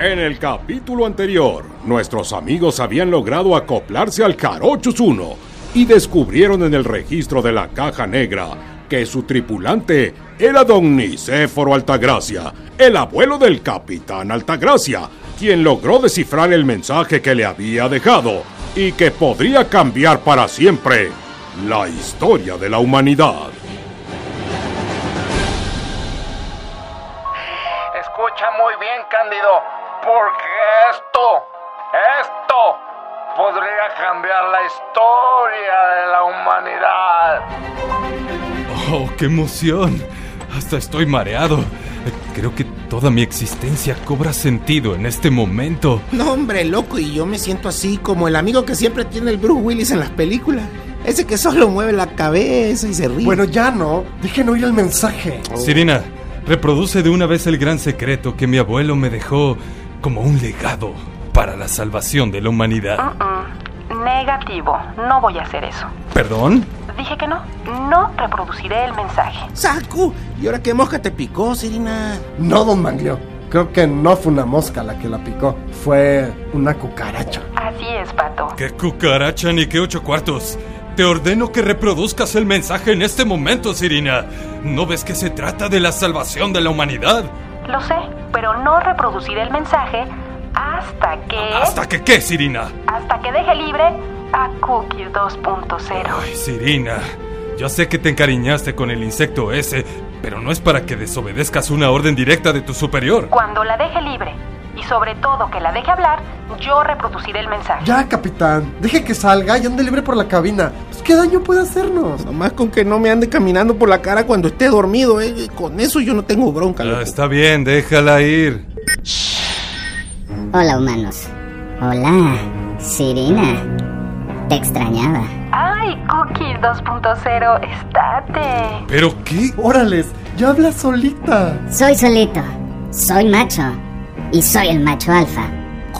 En el capítulo anterior, nuestros amigos habían logrado acoplarse al Carochus 1 y descubrieron en el registro de la caja negra que su tripulante era don Nicéforo Altagracia, el abuelo del capitán Altagracia, quien logró descifrar el mensaje que le había dejado y que podría cambiar para siempre la historia de la humanidad. Cambiar la historia de la humanidad. ¡Oh, qué emoción! Hasta estoy mareado. Creo que toda mi existencia cobra sentido en este momento. No, hombre, loco, y yo me siento así como el amigo que siempre tiene el Bruce Willis en las películas. Ese que solo mueve la cabeza y se ríe. Bueno, ya no. Dejen oír el mensaje. Sirina, reproduce de una vez el gran secreto que mi abuelo me dejó como un legado para la salvación de la humanidad. Mm-mm. Negativo, no voy a hacer eso. ¿Perdón? Dije que no, no reproduciré el mensaje. ¡Sacu! ¿Y ahora qué mosca te picó, Serina? No, don Manglio. Creo que no fue una mosca la que la picó. Fue una cucaracha. Así es, pato. ¿Qué cucaracha ni qué ocho cuartos? Te ordeno que reproduzcas el mensaje en este momento, Sirina. ¿No ves que se trata de la salvación de la humanidad? Lo sé, pero no reproduciré el mensaje hasta que... ¿Hasta que qué, Sirina? Hasta que deje libre a Cookie 2.0. Ay, Sirina. Yo sé que te encariñaste con el insecto ese, pero no es para que desobedezcas una orden directa de tu superior. Cuando la deje libre, y sobre todo que la deje hablar, yo reproduciré el mensaje. Ya, capitán. Deje que salga y ande libre por la cabina. Pues, ¿qué daño puede hacernos? Nomás con que no me ande caminando por la cara cuando esté dormido, ¿eh? Con eso yo no tengo bronca, Ah, loco. está bien, déjala ir. Hola humanos. Hola, Sirina. Te extrañaba. ¡Ay, Cookie 2.0! ¡Estate! ¿Pero qué? Órales, ya habla solita. Soy solito. Soy macho. Y soy el macho alfa.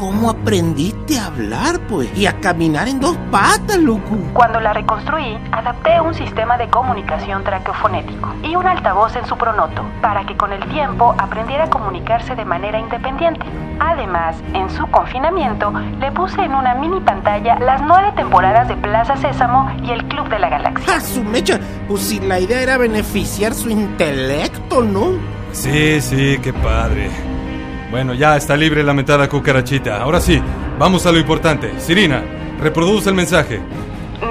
¿Cómo aprendiste a hablar, pues? Y a caminar en dos patas, loco. Cuando la reconstruí, adapté un sistema de comunicación traqueofonético y un altavoz en su pronoto para que con el tiempo aprendiera a comunicarse de manera independiente. Además, en su confinamiento, le puse en una mini pantalla las nueve temporadas de Plaza Sésamo y el Club de la Galaxia. ¡Ja, su mecha! Pues si la idea era beneficiar su intelecto, ¿no? Sí, sí, qué padre. Bueno, ya está libre la mentada cucarachita. Ahora sí, vamos a lo importante. Sirina, reproduce el mensaje.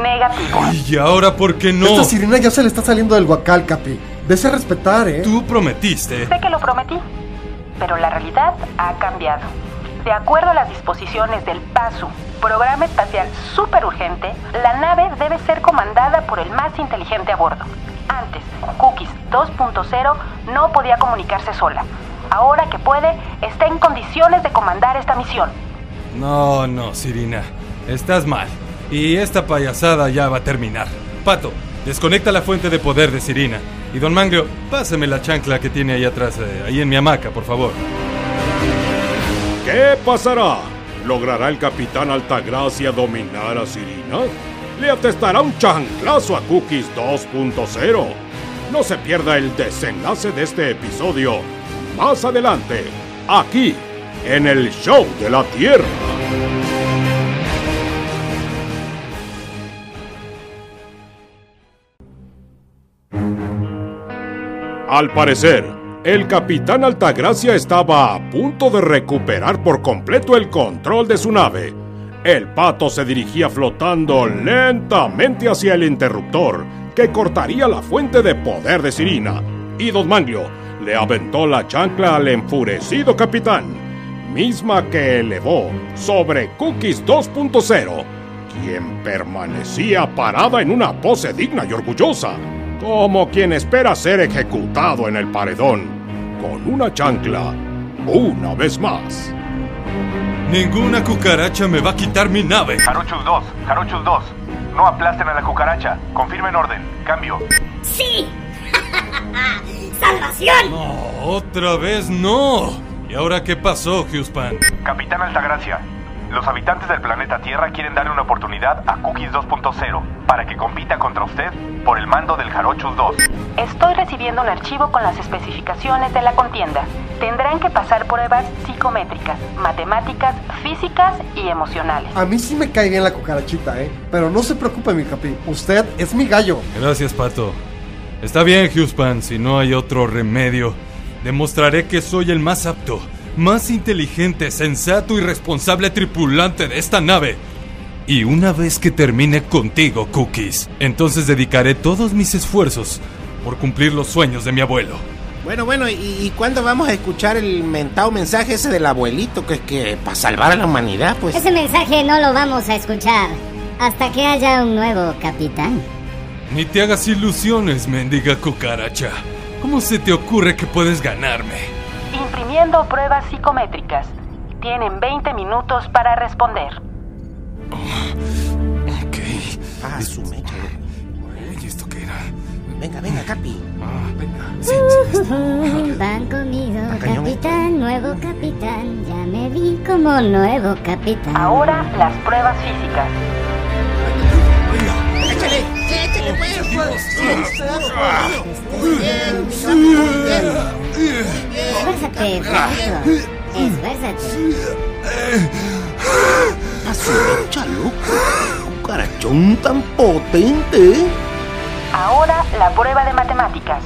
Negativo. ¿Y ahora por qué no? Esta sirena ya se le está saliendo del guacal, capi. Dese respetar, ¿eh? Tú prometiste. Sé que lo prometí, pero la realidad ha cambiado. De acuerdo a las disposiciones del PASU, Programa Espacial Super Urgente, la nave debe ser comandada por el más inteligente a bordo. Antes, Cookies 2.0 no podía comunicarse sola. Ahora que puede, está en condiciones de comandar esta misión. No, no, Sirina. Estás mal. Y esta payasada ya va a terminar. Pato, desconecta la fuente de poder de Sirina. Y don Manglio, pásame la chancla que tiene ahí atrás, eh, ahí en mi hamaca, por favor. ¿Qué pasará? ¿Logrará el capitán Altagracia dominar a Sirina? ¿Le atestará un chanclazo a Cookies 2.0? No se pierda el desenlace de este episodio más adelante, aquí, en el Show de la Tierra. Al parecer, el capitán Altagracia estaba a punto de recuperar por completo el control de su nave. El pato se dirigía flotando lentamente hacia el interruptor que cortaría la fuente de poder de Sirina. Y Don Manglio le aventó la chancla al enfurecido capitán, misma que elevó sobre Cookies 2.0, quien permanecía parada en una pose digna y orgullosa, como quien espera ser ejecutado en el paredón, con una chancla, una vez más. Ninguna cucaracha me va a quitar mi nave. Jarochus 2, Jarochus 2. No aplasten a la cucaracha. Confirmen orden. Cambio. ¡Sí! ¡Salvación! No, otra vez no. ¿Y ahora qué pasó, Huspan? Capitán Altagracia, Los habitantes del planeta Tierra quieren darle una oportunidad a Cookies 2.0 para que compita contra usted por el mando del Jarochus 2. Estoy recibiendo un archivo con las especificaciones de la contienda. Tendrán que pasar pruebas psicométricas, matemáticas, físicas y emocionales. A mí sí me cae bien la cucarachita, ¿eh? Pero no se preocupe, mi capi. Usted es mi gallo. Gracias, Pato. Está bien, Huspan, si no hay otro remedio. Demostraré que soy el más apto, más inteligente, sensato y responsable tripulante de esta nave. Y una vez que termine contigo, Cookies, entonces dedicaré todos mis esfuerzos por cumplir los sueños de mi abuelo. Bueno, bueno, ¿y, y cuándo vamos a escuchar el mentado mensaje ese del abuelito? Que es que para salvar a la humanidad, pues. Ese mensaje no lo vamos a escuchar hasta que haya un nuevo capitán. Ni te hagas ilusiones, mendiga cucaracha. ¿Cómo se te ocurre que puedes ganarme? Imprimiendo pruebas psicométricas. Tienen 20 minutos para responder. Ok. Ah, su mecha. ¿Y esto qué era? Venga, venga, Capi. Ah, venga. Sí, sí, Van conmigo, capitán, nuevo capitán. Ya me vi como nuevo capitán. Ahora las pruebas físicas. Échale, pues. Esfuérzate, Pato. Esfuérzate. Mecha, loco. Cucarachón tan potente. Ahora la prueba de matemáticas.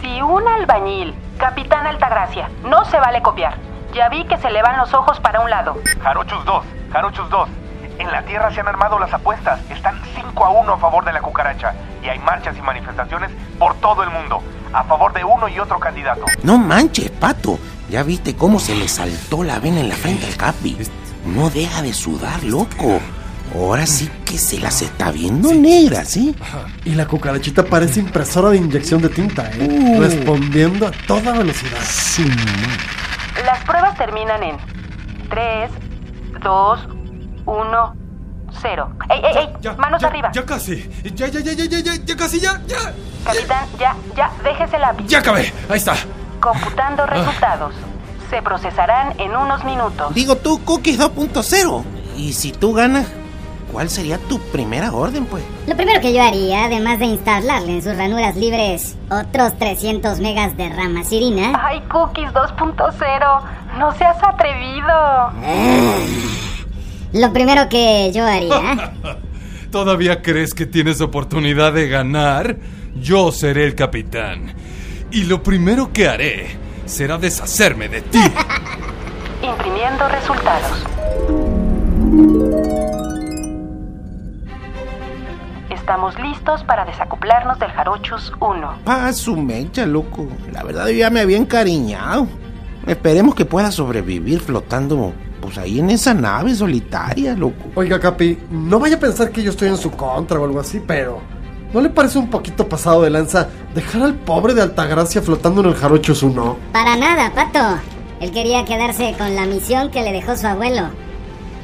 Si un albañil, capitán Altagracia, no se vale copiar. Ya vi que se le van los ojos para un lado. Jarochus 2, Jarochus 2. En la Tierra se han armado las apuestas. Están 5 a 1 a favor de la cucaracha. Y hay marchas y manifestaciones por todo el mundo. A favor de uno y otro candidato. No manches, pato. ¿Ya viste cómo se le saltó la vena en la frente al Capi? No deja de sudar, loco. Ahora sí que se las está viendo negras, ¿sí? Y la cucarachita parece impresora de inyección de tinta, ¿eh? Uh. Respondiendo a toda velocidad. Madre. Las pruebas terminan en 3, 2, 1, 0. ¡Ey, ey, ey! Manos ya, arriba. Ya casi. Ya, ya, ya, ya, ya, ya, ya casi, ya, ya. Capitán, ya, ya, déjese el lápiz. Ya acabé. Ahí está. Computando resultados. Se procesarán en unos minutos. Digo tú, Cookies 2.0. Y si tú ganas, ¿cuál sería tu primera orden, pues? Lo primero que yo haría, además de instalarle en sus ranuras libres otros 300 megas de rama sirina, ¡Ay, Cookies 2.0! ¡No seas atrevido! Lo primero que yo haría, ¿Todavía crees que tienes oportunidad de ganar? Yo seré el capitán. Y lo primero que haré será deshacerme de ti. Imprimiendo resultados. Estamos listos para desacoplarnos del Jarochus 1. Pa' su mecha, loco. La verdad yo ya me había encariñado. Esperemos que pueda sobrevivir flotando, pues ahí en esa nave solitaria, loco. Oiga, Capi, no vaya a pensar que yo estoy en su contra o algo así, pero ¿no le parece un poquito pasado de lanza dejar al pobre de Altagracia flotando en el jarocho su no? para nada, Pato. Él quería quedarse con la misión que le dejó su abuelo.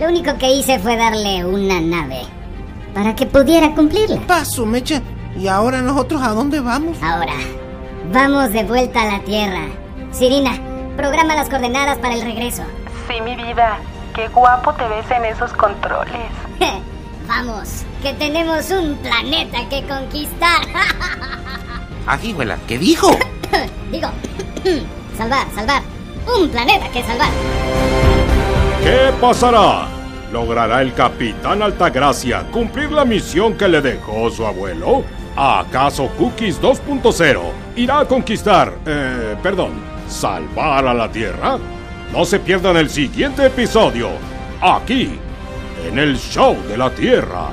Lo único que hice fue darle una nave para que pudiera cumplirla. Pa' su mecha. ¿Y ahora nosotros a dónde vamos? Ahora, vamos de vuelta a la Tierra. Sirina, programa las coordenadas para el regreso. Sí, mi vida. Qué guapo te ves en esos controles. Vamos, que tenemos un planeta que conquistar. Ajíjuela, ¿qué dijo? Digo, salvar, salvar. Un planeta que salvar. ¿Qué pasará? ¿Logrará el capitán Altagracia cumplir la misión que le dejó su abuelo? ¿Acaso Cookies 2.0 irá a conquistar, eh, perdón, salvar a la Tierra? No se pierdan el siguiente episodio, aquí, en el Show de la Tierra.